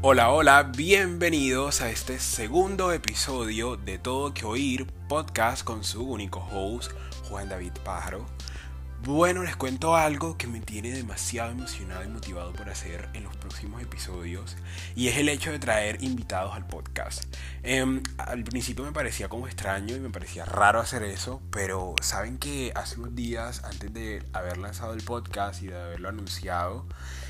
Hola, hola, bienvenidos a este segundo episodio de Todo que Oír podcast con su único host, Juan David Pájaro. Bueno, les cuento algo que me tiene demasiado emocionado y motivado por hacer en los próximos episodios y es el hecho de traer invitados al podcast. Em, al principio me parecía como extraño y me parecía raro hacer eso, pero saben que hace unos días antes de haber lanzado el podcast y de haberlo anunciado,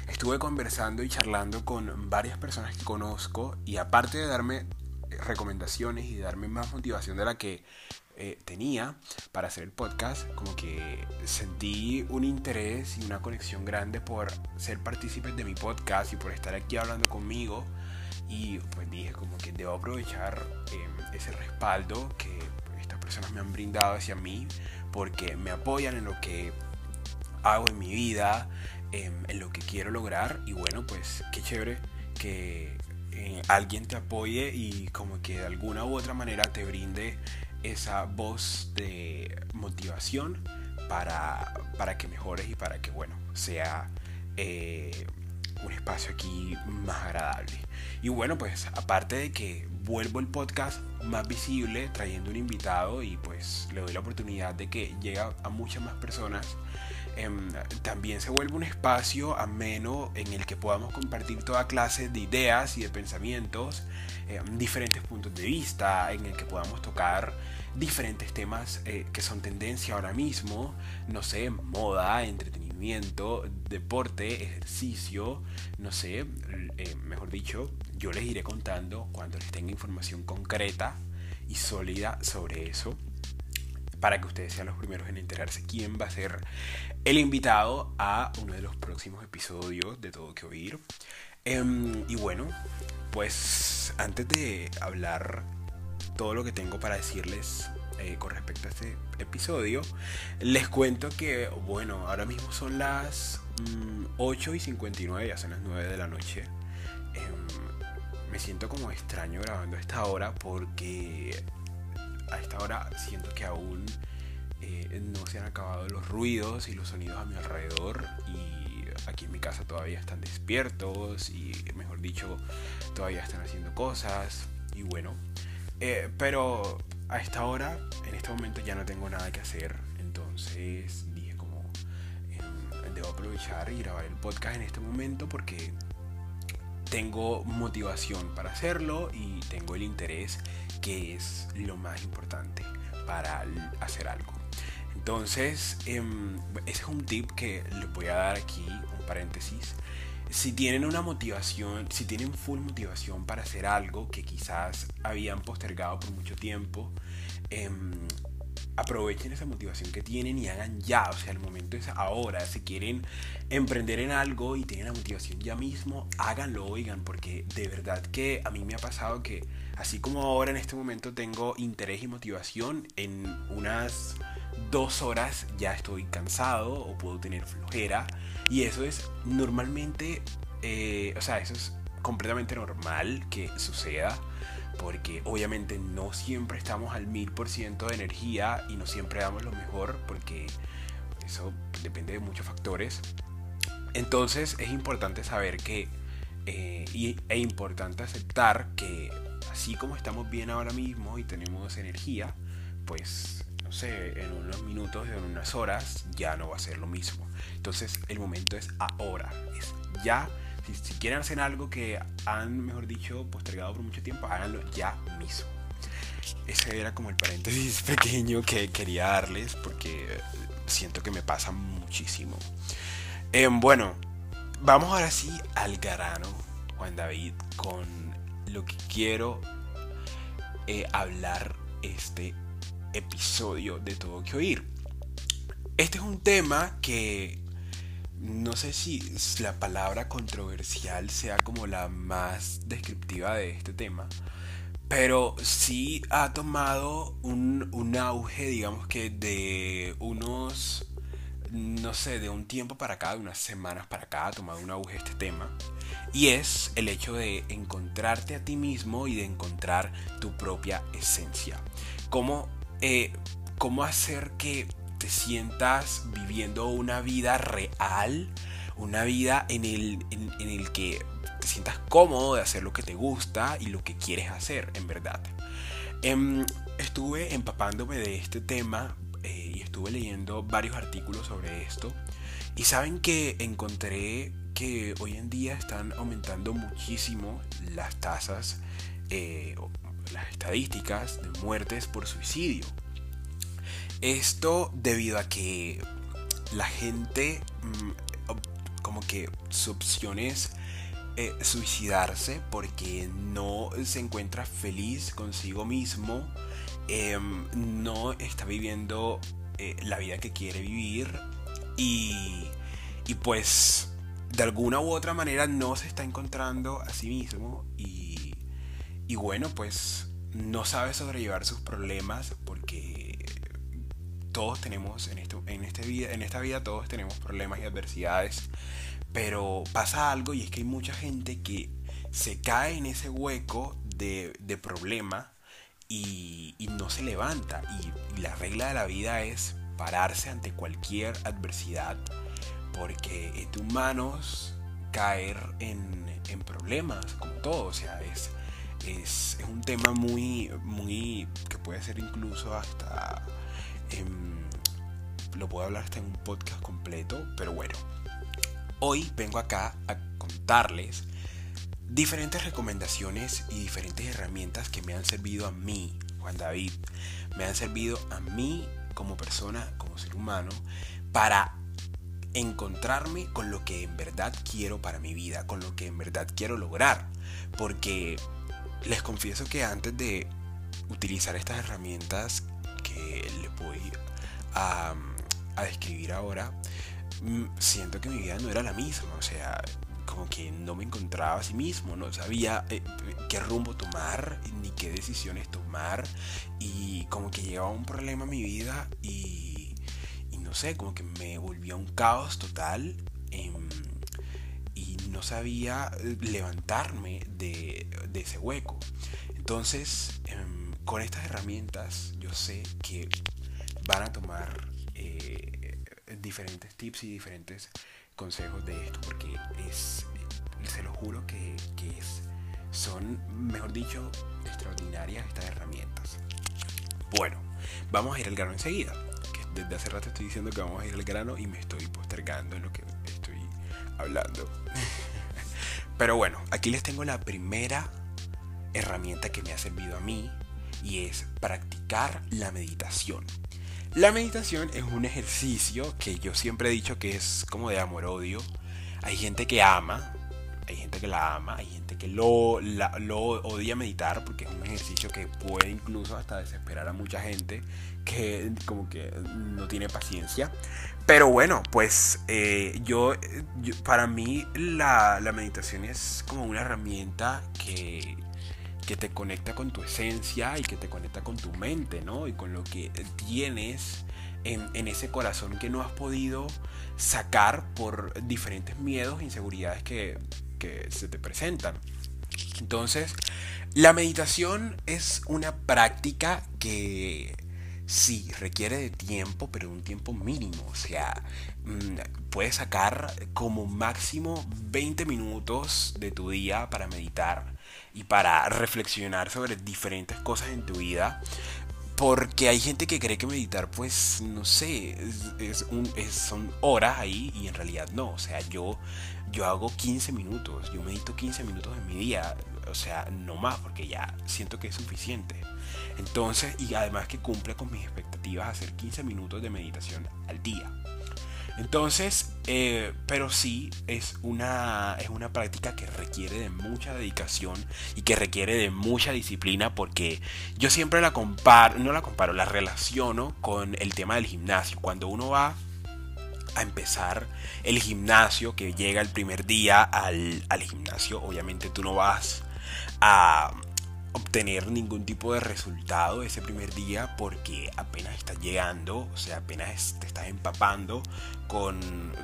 estuve conversando y charlando con varias personas que conozco y aparte de darme recomendaciones y darme más motivación de la que eh, tenía para hacer el podcast, como que sentí un interés y una conexión grande por ser partícipes de mi podcast y por estar aquí hablando conmigo. Y pues dije como que debo aprovechar em, ese respaldo que estas personas me han brindado hacia mí porque me apoyan en lo que hago en mi vida, em, en lo que quiero lograr. Y bueno, pues qué chévere que eh, alguien te apoye y como que de alguna u otra manera te brinde esa voz de motivación para, para que mejores y para que, bueno, sea eh, un espacio aquí más agradable. Y bueno, pues aparte de que vuelvo el podcast más visible trayendo un invitado y pues le doy la oportunidad de que llegue a muchas más personas Em, también se vuelve un espacio ameno en el que podamos compartir toda clase de ideas y de pensamientos, em, diferentes puntos de vista, en el que podamos tocar diferentes temas eh, que son tendencia ahora mismo, no sé, moda, entretenimiento, deporte, ejercicio, no sé, eh, mejor dicho, yo les iré contando cuando les tenga información concreta y sólida sobre eso para que ustedes sean los primeros en enterarse quién va a ser el invitado a uno de los próximos episodios de Todo que Oír. Em, y bueno, pues antes de hablar todo lo que tengo para decirles eh, con respecto a este episodio, les cuento que, bueno, ahora mismo son las 8 mm, y 59, ya son las 9 de la noche. Em, me siento como extraño grabando esta hora porque a esta hora siento que aún eh, no se han acabado los ruidos y los sonidos a mi alrededor y aquí en mi casa todavía están despiertos y mejor dicho todavía están haciendo cosas y bueno eh, pero a esta hora en este momento ya no tengo nada que hacer entonces dije como em, debo aprovechar y grabar el podcast en este momento porque tengo motivación para hacerlo y tengo el interés que es lo más importante para hacer algo. Entonces, em, ese es un tip que les voy a dar aquí, un paréntesis. Si tienen una motivación, si tienen full motivación para hacer algo que quizás habían postergado por mucho tiempo, em, aprovechen esa motivación que tienen y hagan ya, o sea, el momento es ahora. Si quieren emprender en algo y tienen la motivación ya mismo, háganlo, oigan, porque de verdad que a mí me ha pasado que así como ahora en este momento tengo interés y motivación, en unas dos horas ya estoy cansado o puedo tener flojera y eso es normalmente, eh, o sea, eso es completamente normal que suceda porque obviamente no siempre estamos al mil por ciento de energía y no siempre damos lo mejor porque eso depende de muchos factores. Entonces es importante saber que eh, y, e importante aceptar que así como estamos bien ahora mismo y tenemos energía, pues no sé, en unos minutos, en unas horas ya no va a ser lo mismo. Entonces el momento es ahora, es ya si, quieren hacer algo que han, mejor dicho, postergado por mucho tiempo, háganlo ya mismo. Ese era como el paréntesis pequeño que quería darles porque siento que me pasa muchísimo. Em, bueno, vamos ahora sí al grano, Juan David, con lo que quiero eh, hablar este episodio de Todo que Oír. Este es un tema que no sé si la palabra controversial sea como la más descriptiva de este tema, pero sí ha tomado un, auge, digamos que de unos, no sé, de un tiempo para acá, de unas semanas para acá, ha tomado un auge este tema. Y es el hecho de encontrarte a ti mismo y de encontrar tu propia esencia. Cómo, eh, cómo hacer que te sientas viviendo una vida real, una vida en el, en, el que te sientas cómodo de hacer lo que te gusta y lo que quieres hacer, en verdad. Em, estuve empapándome de este tema eh, y estuve leyendo varios artículos sobre esto. Y saben que encontré que hoy en día están aumentando muchísimo las tasas, eh, las estadísticas de muertes por suicidio. Esto debido a que la gente mm, como que su opción es eh, suicidarse porque no se encuentra feliz consigo mismo, em, no está viviendo eh, la vida que quiere vivir y, y pues de alguna u otra manera no se está encontrando a sí mismo y, y bueno pues no sabe sobrellevar sus problemas porque todos tenemos en, esto, en, este vida, en esta vida todos tenemos problemas y adversidades pero pasa algo y es que hay mucha gente que se cae en ese hueco de, problema y, no se levanta. Y, la regla de la vida es pararse ante cualquier adversidad porque es de humanos caer en, problemas, como todo. O sea, es, es, un tema muy, muy, que puede ser incluso hasta, em, lo puedo hablar hasta en un podcast completo, pero bueno. Hoy vengo acá a contarles diferentes recomendaciones y diferentes herramientas que me han servido a mí, Juan David, me han servido a mí como persona, como ser humano, para encontrarme con lo que en verdad quiero para mi vida, con lo que en verdad quiero lograr. Porque les confieso que antes de utilizar estas herramientas que les voy a, a describir ahora, Mm, siento que mi vida no era la misma, o sea, como que no me encontraba a sí mismo, no sabía eh, qué rumbo tomar, ni qué decisiones tomar, y como que llegaba un problema a mi vida y, no sé, como que me volvía un caos total em, y no sabía eh, levantarme de, ese hueco. Entonces, em, con estas herramientas yo sé que van a tomar... Eh, diferentes tips y diferentes consejos de esto porque es, se lo juro que, son, mejor dicho, extraordinarias estas herramientas. Bueno, vamos a ir al grano enseguida. Que desde hace rato estoy diciendo que vamos a ir al grano y me estoy postergando en lo que estoy hablando. Pero bueno, aquí les tengo la primera herramienta que me ha servido a mí y es practicar la meditación. La meditación es un ejercicio que yo siempre he dicho que es como de amor-odio. Hay gente que ama, hay gente que la ama, hay gente que lo, lo odia meditar porque es un ejercicio que puede incluso hasta desesperar a mucha gente que como que no tiene paciencia. Pero bueno, pues eh, yo, para mí la, la meditación es como una herramienta que que te conecta con tu esencia y que te conecta con tu mente, ¿no? Y con lo que tienes en, ese corazón que no has podido sacar por diferentes miedos e inseguridades que, que se te presentan. Entonces, la meditación es una práctica que sí requiere de tiempo, pero un tiempo mínimo. O sea, puedes sacar como máximo 20 minutos de tu día para meditar y para reflexionar sobre diferentes cosas en tu vida. Porque hay gente que cree que meditar, pues, no sé, es, un, son horas ahí y en realidad no. O sea, yo, yo hago 15 minutos, yo medito 15 minutos en mi día. O sea, no más, porque ya siento que es suficiente. Entonces, y además que cumple con mis expectativas hacer 15 minutos de meditación al día. Entonces, eh, pero sí es una, es una práctica que requiere de mucha dedicación y que requiere de mucha disciplina porque yo siempre la comparo, no la comparo, la relaciono con el tema del gimnasio. Cuando uno va a empezar el gimnasio, que llega el primer día al, al gimnasio, obviamente tú no vas a obtener ningún tipo de resultado ese primer día porque apenas estás llegando, o sea, apenas te estás empapando con,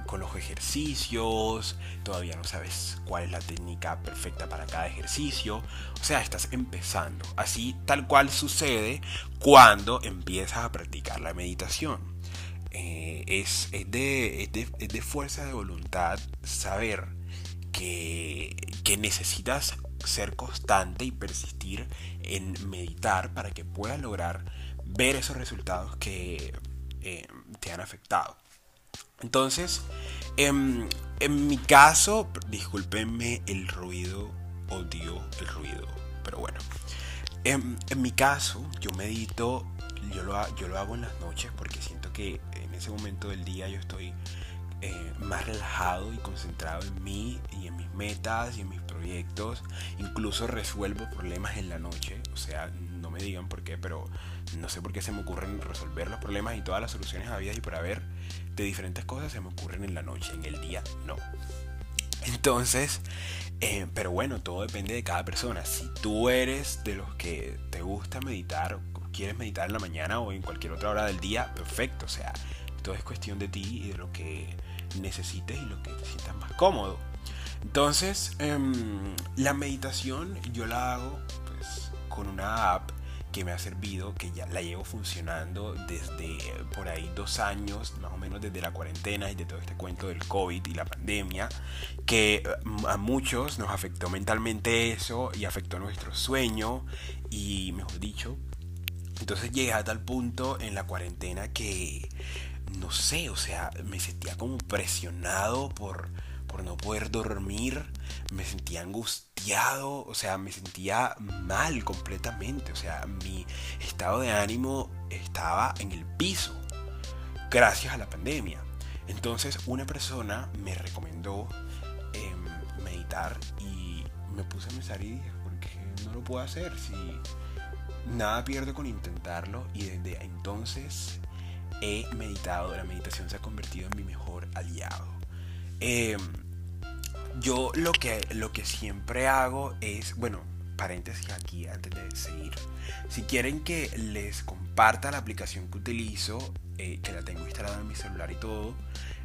con, los ejercicios, todavía no sabes cuál es la técnica perfecta para cada ejercicio, o sea, estás empezando. Así tal cual sucede cuando empiezas a practicar la meditación. Eh, es, es, de, es, de, es de fuerza de voluntad saber que, que necesitas ser constante y persistir en meditar para que puedas lograr ver esos resultados que eh, te han afectado. Entonces, en, en mi caso, discúlpenme el ruido, odio el ruido, pero bueno. En, en, mi caso, yo medito, yo lo, yo lo hago en las noches porque siento que en ese momento del día yo estoy eh, más relajado y concentrado en mí y en mis metas y en mis proyectos. Incluso resuelvo problemas en la noche. O sea, no me digan por qué, pero no sé por qué se me ocurren resolver los problemas y todas las soluciones habidas y por haber de diferentes cosas se me ocurren en la noche, en el día no. Entonces, eh, pero bueno, todo depende de cada persona. Si tú eres de los que te gusta meditar, quieres meditar en la mañana o en cualquier otra hora del día, perfecto. O sea, todo es cuestión de ti y de lo que necesites y lo que te sientas más cómodo. Entonces, em, la meditación yo la hago pues, con una app que me ha servido, que ya la llevo funcionando desde por ahí dos años, más o menos desde la cuarentena y de todo este cuento del COVID y la pandemia, que mm, a muchos nos afectó mentalmente eso y afectó nuestro sueño y, mejor dicho, entonces llegué a tal punto en la cuarentena que no sé, o sea, me sentía como presionado por, por no poder dormir, me sentía angustiado, o sea, me sentía mal completamente, o sea, mi estado de ánimo estaba en el piso, gracias a la pandemia. Entonces una persona me recomendó em, meditar y me puse a pensar y dije, ¿por qué no lo puedo hacer? Si nada pierdo con intentarlo y desde entonces he meditado, la meditación se ha convertido en mi mejor aliado. Em, yo lo que, lo que siempre hago es, bueno, paréntesis aquí antes de seguir. Si quieren que les comparta la aplicación que utilizo, eh, que la tengo instalada en mi celular y todo,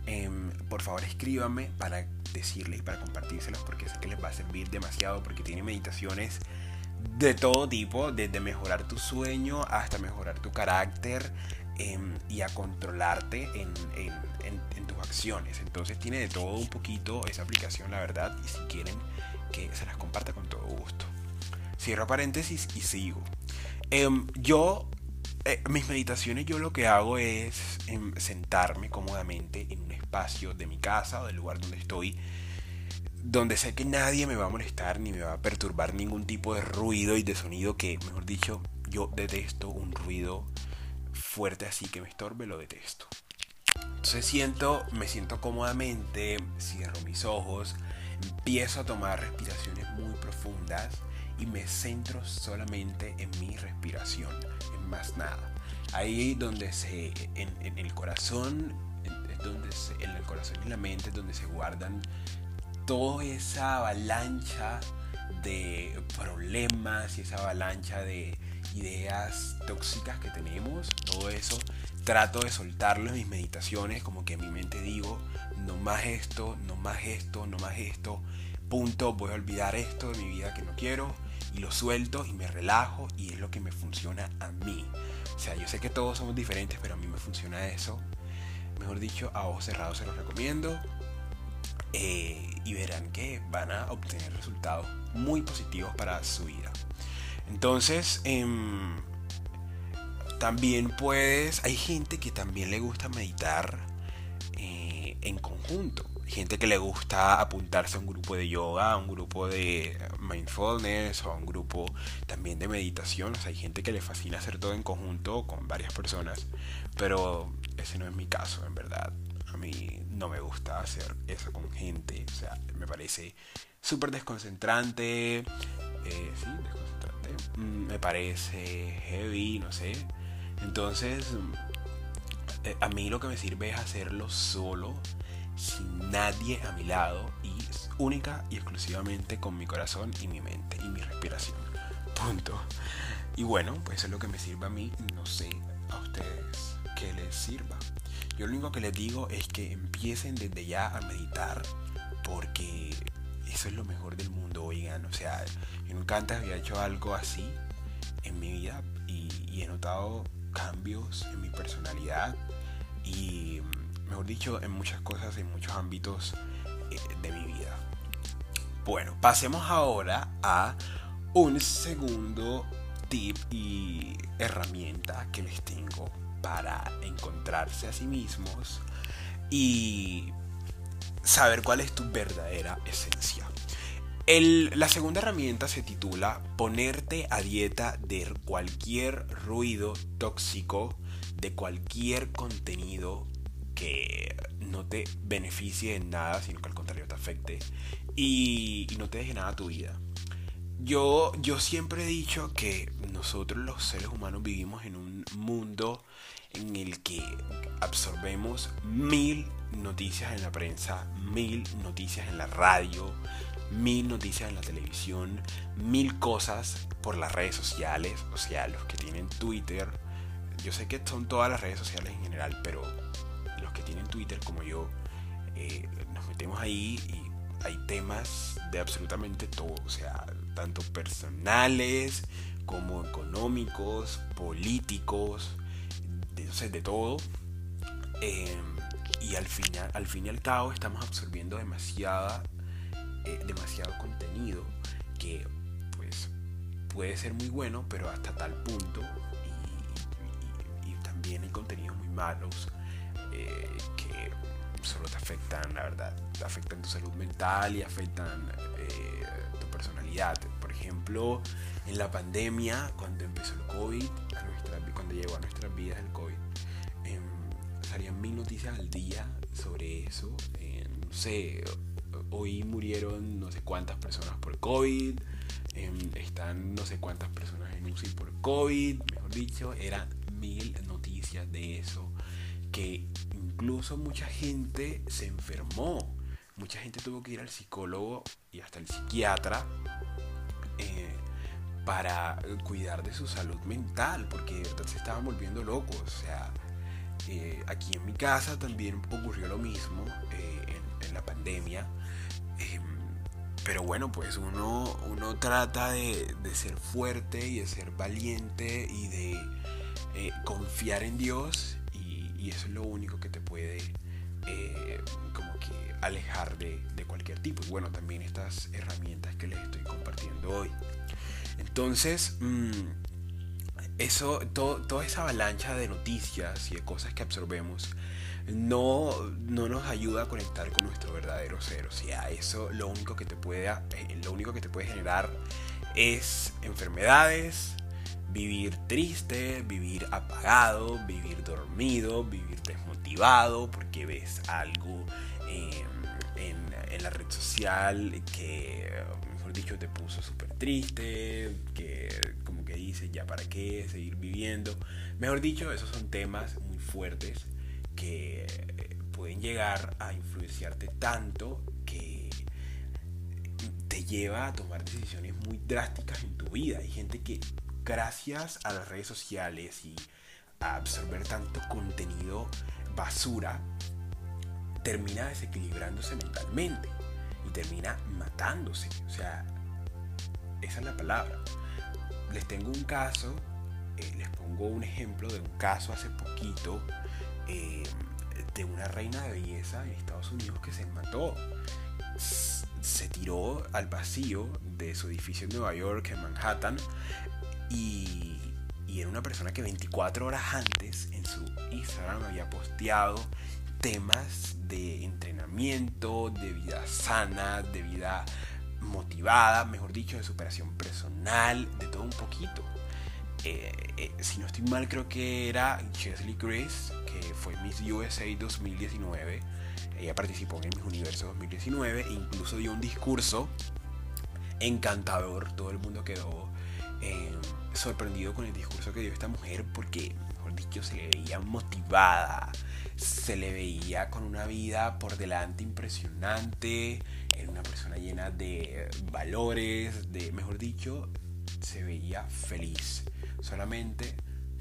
em, por favor escríbanme para decirles y para compartírselos porque sé que les va a servir demasiado porque tiene meditaciones de todo tipo, desde mejorar tu sueño hasta mejorar tu carácter, y a controlarte en, tus acciones. Entonces tiene de todo un poquito esa aplicación, la verdad, y si quieren que se las comparta con todo gusto. Cierro paréntesis y sigo. Em, yo, eh, mis meditaciones, yo lo que hago es em, sentarme cómodamente en un espacio de mi casa o del lugar donde estoy donde sé que nadie me va a molestar ni me va a perturbar ningún tipo de ruido y de sonido que, mejor dicho, yo detesto un ruido fuerte así que me estorbe, lo detesto. Entonces siento, me siento cómodamente, cierro mis ojos, empiezo a tomar respiraciones muy profundas y me centro solamente en mi respiración, en más nada. Ahí donde se, en, el corazón, en, donde en el corazón y la mente, donde se guardan toda esa avalancha de problemas y esa avalancha de, ideas tóxicas que tenemos, todo eso, trato de soltarlo en mis meditaciones, como que en mi mente digo, no más esto, no más esto, no más esto, punto, voy a olvidar esto de mi vida que no quiero y lo suelto y me relajo y es lo que me funciona a mí. O sea, yo sé que todos somos diferentes, pero a mí me funciona eso. Mejor dicho, a ojos cerrados se los recomiendo. Eh, y verán que van a obtener resultados muy positivos para su vida. Entonces, em, también puedes, hay gente que también le gusta meditar eh, en conjunto. Gente que le gusta apuntarse a un grupo de yoga, a un grupo de mindfulness o a un grupo también de meditación. O sea, hay gente que le fascina hacer todo en conjunto con varias personas. Pero ese no es mi caso, en verdad. A mí no me gusta hacer eso con gente. O sea, me parece súper desconcentrante. Eh, sí, desconcentrante. Mm, me parece heavy, no sé. Entonces, eh, a mí lo que me sirve es hacerlo solo, sin nadie a mi lado y única y exclusivamente con mi corazón y mi mente y mi respiración. Punto. Y bueno, pues eso es lo que me sirve a mí. No sé a ustedes que les sirva. Yo lo único que les digo es que empiecen desde ya a meditar porque eso es lo mejor del mundo, oigan. O sea, yo nunca antes había hecho algo así en mi vida y, he notado cambios en mi personalidad y, mejor dicho, en muchas cosas, en muchos ámbitos eh, de mi vida. Bueno, pasemos ahora a un segundo tip y herramienta que les tengo para encontrarse a sí mismos y saber cuál es tu verdadera esencia. la segunda herramienta se titula ponerte a dieta de cualquier ruido tóxico, de cualquier contenido que no te beneficie en nada, sino que al contrario te afecte y, no te deje nada a tu vida. Yo, yo siempre he dicho que nosotros los seres humanos vivimos en un mundo en el que absorbemos mil noticias en la prensa, mil noticias en la radio, mil noticias en la televisión, mil cosas por las redes sociales, o sea, los que tienen Twitter. Yo sé que son todas las redes sociales en general, pero los que tienen Twitter como yo, eh, nos metemos ahí y hay temas de absolutamente todo, o sea, tanto personales como económicos, políticos, de, todo. Em, y al, final, al fin y al cabo estamos absorbiendo demasiada, eh, demasiado contenido que pues puede ser muy bueno, pero hasta tal punto. Y, también hay contenidos muy malos eh, que solo te afectan, la verdad, afectan tu salud mental y afectan eh, tu personalidad. Por ejemplo, en la pandemia, cuando empezó el COVID, cuando llegó a nuestras vidas el COVID, salían mil noticias al día sobre eso. Eh, no sé, hoy murieron no sé cuántas personas por COVID, em, están no sé cuántas personas en UCI por COVID, mejor dicho, eran mil noticias de eso que incluso mucha gente se enfermó. Mucha gente tuvo que ir al psicólogo y hasta el psiquiatra eh, para cuidar de su salud mental, porque se estaban volviendo locos. O sea, eh, aquí en mi casa también ocurrió lo mismo eh, en, la pandemia. Em, pero bueno, pues uno, uno trata de, de, ser fuerte y de ser valiente y de confiar en Dios y eso es lo único que te puede eh, como que alejar de, cualquier tipo. Y bueno, también estas herramientas que les estoy compartiendo hoy. Entonces, mm, eso, toda esa avalancha de noticias y de cosas que absorbemos no, no nos ayuda a conectar con nuestro verdadero ser. O sea, eso lo único que te puede, eh, lo único que te puede generar es enfermedades, vivir triste, vivir apagado, vivir dormido, vivir desmotivado porque ves algo en, la red social que, dicho, te puso súper triste, que como que dices, ya para qué seguir viviendo. Mejor dicho, esos son temas muy fuertes que pueden llegar a influenciarte tanto que te lleva a tomar decisiones muy drásticas en tu vida. Hay gente que gracias a las redes sociales y a absorber tanto contenido basura, termina desequilibrándose mentalmente termina matándose. O sea, esa es la palabra. Les tengo un caso, eh, les pongo un ejemplo de un caso hace poquito eh, de una reina de belleza en Estados Unidos que se mató. Se tiró al vacío de su edificio en Nueva York, en Manhattan, y, era una persona que 24 horas antes en su Instagram había posteado temas de entrenamiento, de vida sana, de vida motivada, mejor dicho, de superación personal, de todo un poquito. Eh, eh, si no estoy mal, creo que era Chesley Grace, que fue Miss USA 2019. Ella participó en Miss Universo 2019 e incluso dio un discurso encantador. Todo el mundo quedó eh, sorprendido con el discurso que dio esta mujer porque, mejor dicho, se le veía motivada, se le veía con una vida por delante impresionante, era una persona llena de valores, de, mejor dicho, se veía feliz, solamente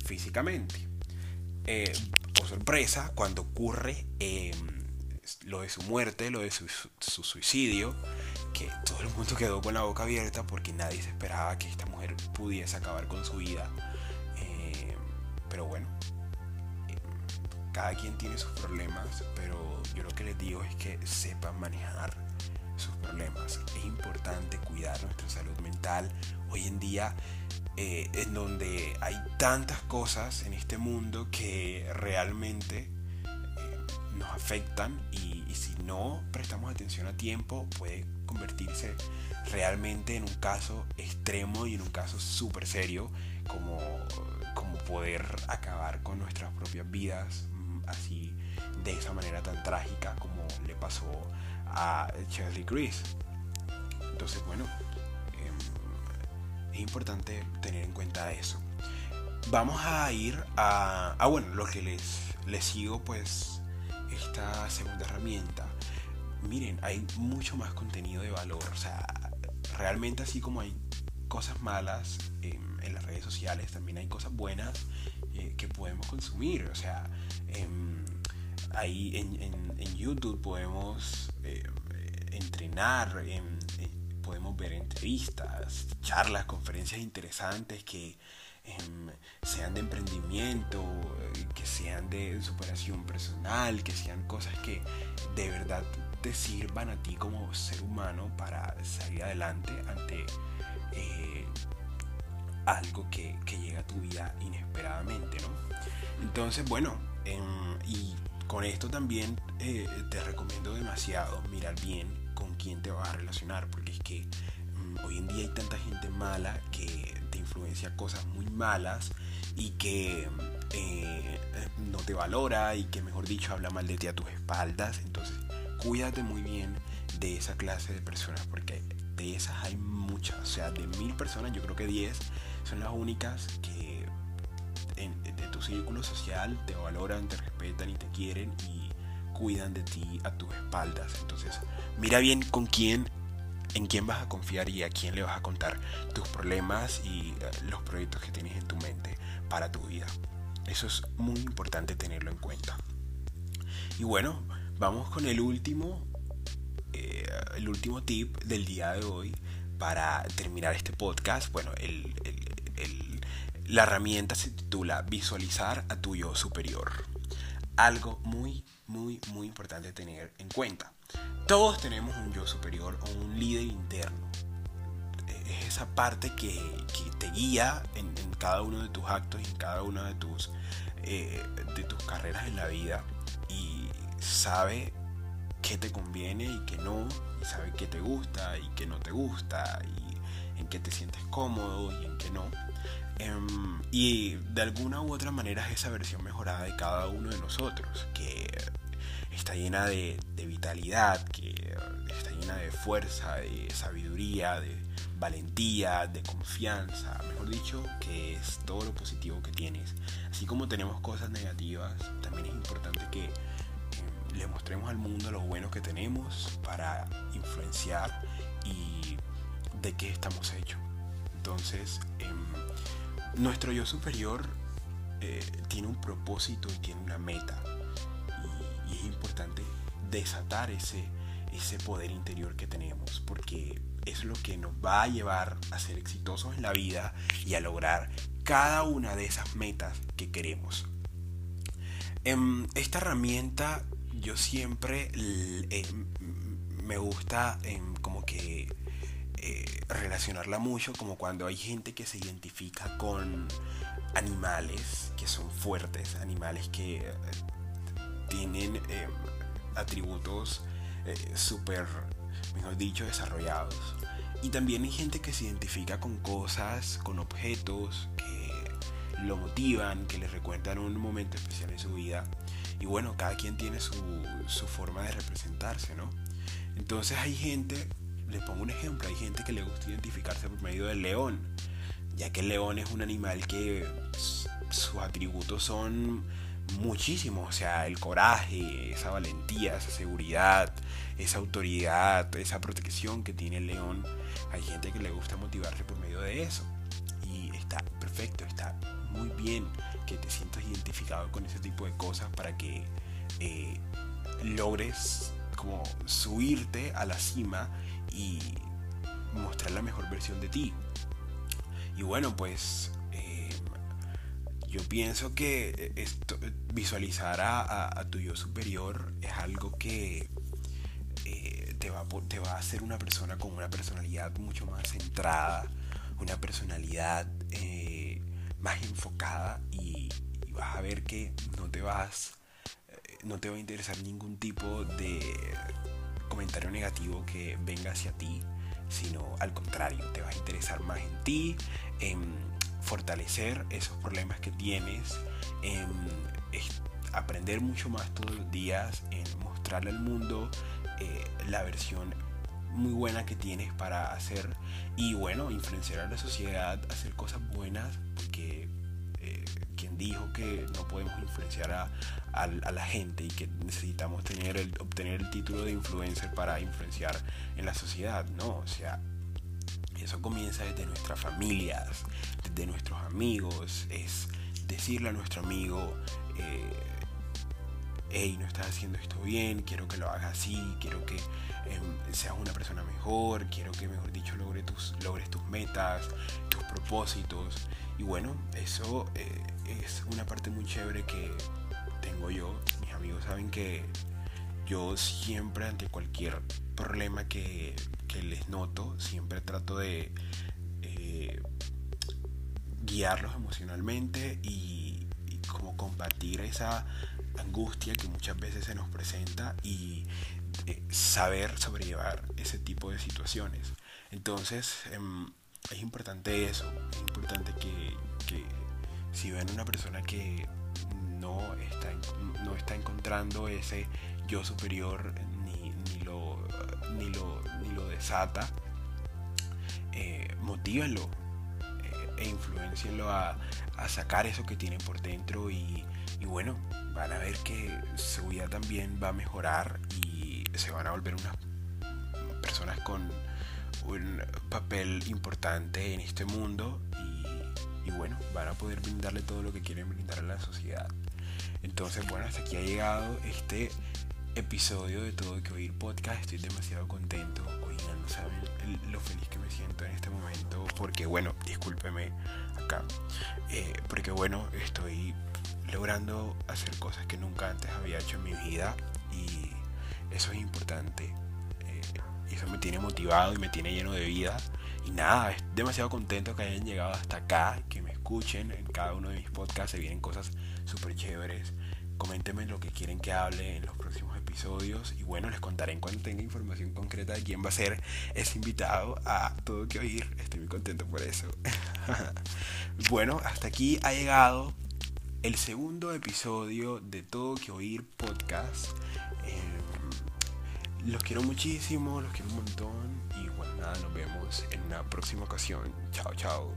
físicamente. Eh, por sorpresa, cuando ocurre em, lo de su muerte, lo de su suicidio, que todo el mundo quedó con la boca abierta porque nadie se esperaba que esta mujer pudiese acabar con su vida. Eh, pero bueno, eh, cada quien tiene sus problemas, pero yo lo que les digo es que sepan manejar sus problemas. Es importante cuidar nuestra salud mental. Hoy en día, eh, en donde hay tantas cosas en este mundo que realmente nos afectan y, si no prestamos atención a tiempo puede convertirse realmente en un caso extremo y en un caso súper serio como, como poder acabar con nuestras propias vidas mm, así de esa manera tan trágica como le pasó a Charlie Chris. Entonces, bueno, em, es importante tener en cuenta eso. Vamos a ir a, a bueno, lo que les, les sigo, pues, esta segunda herramienta. Miren, hay mucho más contenido de valor. O sea, realmente así como hay cosas malas en, las redes sociales, también hay cosas buenas eh, que podemos consumir. O sea, em, ahí en, YouTube podemos eh, entrenar, podemos ver entrevistas, charlas, conferencias interesantes que em, sean de emprendimiento, sean de superación personal, que sean cosas que de verdad te sirvan a ti como ser humano para salir adelante ante eh, algo que, llega a tu vida inesperadamente, ¿no? Entonces, bueno, em, y con esto también eh, te recomiendo demasiado mirar bien con quién te vas a relacionar, porque es que mm, hoy en día hay tanta gente mala que te influencia cosas muy malas y que eh, no te valora y que mejor dicho habla mal de ti a tus espaldas. Entonces, cuídate muy bien de esa clase de personas porque de esas hay muchas. O sea, de mil personas yo creo que 10 son las únicas que de tu círculo social te valoran, te respetan y te quieren y cuidan de ti a tus espaldas. Entonces, mira bien con quién, en quién vas a confiar y a quién le vas a contar tus problemas y eh, los proyectos que tienes en tu mente para tu vida. Eso es muy importante tenerlo en cuenta. Y bueno, Vamos con el último, eh, el último tip del día de hoy para terminar este podcast. Bueno, la herramienta se titula Visualizar a tu yo superior. Algo muy, muy, muy importante tener en cuenta. Todos tenemos un yo superior o un líder interno. Es esa parte que, te guía en, cada uno de tus actos y en cada una de tus, eh, de tus carreras en la vida. Y sabe qué te conviene y qué no, y sabe qué te gusta y qué no te gusta, y en qué te sientes cómodo y en qué no. Em, y de alguna u otra manera es esa versión mejorada de cada uno de nosotros, que está llena de, de vitalidad, que está llena de fuerza, de sabiduría, de valentía, de confianza, mejor dicho, que es todo lo positivo que tienes. Así como tenemos cosas negativas, también es importante que le mostremos al mundo lo bueno que tenemos para influenciar y de qué estamos hechos. Entonces, em, nuestro yo superior eh, tiene un propósito y tiene una meta. Importante desatar ese, ese poder interior que tenemos, porque es lo que nos va a llevar a ser exitosos en la vida y a lograr cada una de esas metas que queremos. Em, esta herramienta yo siempre eh, me gusta em, como que eh, relacionarla mucho como cuando hay gente que se identifica con animales que son fuertes, animales que eh, tienen em, atributos súper, mejor dicho, desarrollados. Y también hay gente que se identifica con cosas, con objetos que lo motivan, que le recuerdan un momento especial en su vida. Y bueno, cada quien tiene su, forma de representarse, ¿no? Entonces hay gente, les pongo un ejemplo, hay gente que le gusta identificarse por medio del león, ya que el león es un animal que sus atributos son muchísimos, o sea, el coraje, esa valentía, esa seguridad, esa autoridad, esa protección que tiene el león. Hay gente que le gusta motivarse por medio de eso. Y está perfecto, está muy bien que te sientas identificado con ese tipo de cosas para que eh, logres como subirte a la cima y mostrar la mejor versión de ti. Y bueno, pues yo pienso que esto, visualizar a, tu yo superior es algo que eh, te va, te va a hacer una persona con una personalidad mucho más centrada, una personalidad eh, más enfocada y, vas a ver que no te vas, eh, no te va a interesar ningún tipo de comentario negativo que venga hacia ti, sino al contrario, te va a interesar más en ti, en fortalecer esos problemas que tienes, en aprender mucho más todos los días, en mostrarle al mundo eh, la versión muy buena que tienes para hacer y bueno, influenciar a la sociedad, hacer cosas buenas, porque eh, quien dijo que no podemos influenciar a, la gente y que necesitamos tener el, obtener el título de influencer para influenciar en la sociedad, no, o sea, eso comienza desde nuestras familias, desde nuestros amigos, es decirle a nuestro amigo, eh, hey, no estás haciendo esto bien, quiero que lo hagas así, quiero que em, seas una persona mejor, quiero que, mejor dicho, logre tus, logres tus metas, tus propósitos. Y bueno, eso eh, es una parte muy chévere que tengo yo. Mis amigos saben que yo siempre ante cualquier problema que, les noto, siempre trato de eh, guiarlos emocionalmente y, como combatir esa angustia que muchas veces se nos presenta y eh, saber sobrellevar ese tipo de situaciones. Entonces em, es importante eso, es importante que, si ven una persona que no está, no está encontrando ese yo superior ni, ni, lo, ni, lo, ni lo desata, eh, eh, e influencienlo a, a sacar eso que tienen por dentro y y bueno, van a ver que su vida también va a mejorar y se van a volver unas personas con un papel importante en este mundo y, bueno, van a poder brindarle todo lo que quieren brindar a la sociedad. Entonces, bueno, hasta aquí ha llegado este episodio de Todo que Oír Podcast. Estoy demasiado contento. Oigan, no saben lo feliz que me siento en este momento. Porque, bueno, discúlpeme acá. Eh, porque, bueno, estoy logrando hacer cosas que nunca antes había hecho en mi vida y eso es importante. Eh, eso me tiene motivado y me tiene lleno de vida. Y nada, es demasiado contento que hayan llegado hasta acá, que me escuchen en cada uno de mis podcasts. Se vienen cosas súper chéveres. Coméntenme lo que quieren que hable en los próximos episodios. Y bueno, les contaré en cuanto tenga información concreta de quién va a ser ese invitado a todo que oír. Estoy muy contento por eso. bueno, hasta aquí ha llegado el segundo episodio de Todo que Oír Podcast. Em, los quiero muchísimo, los quiero un montón y bueno, nada, nos vemos en una próxima ocasión. Chao, chao.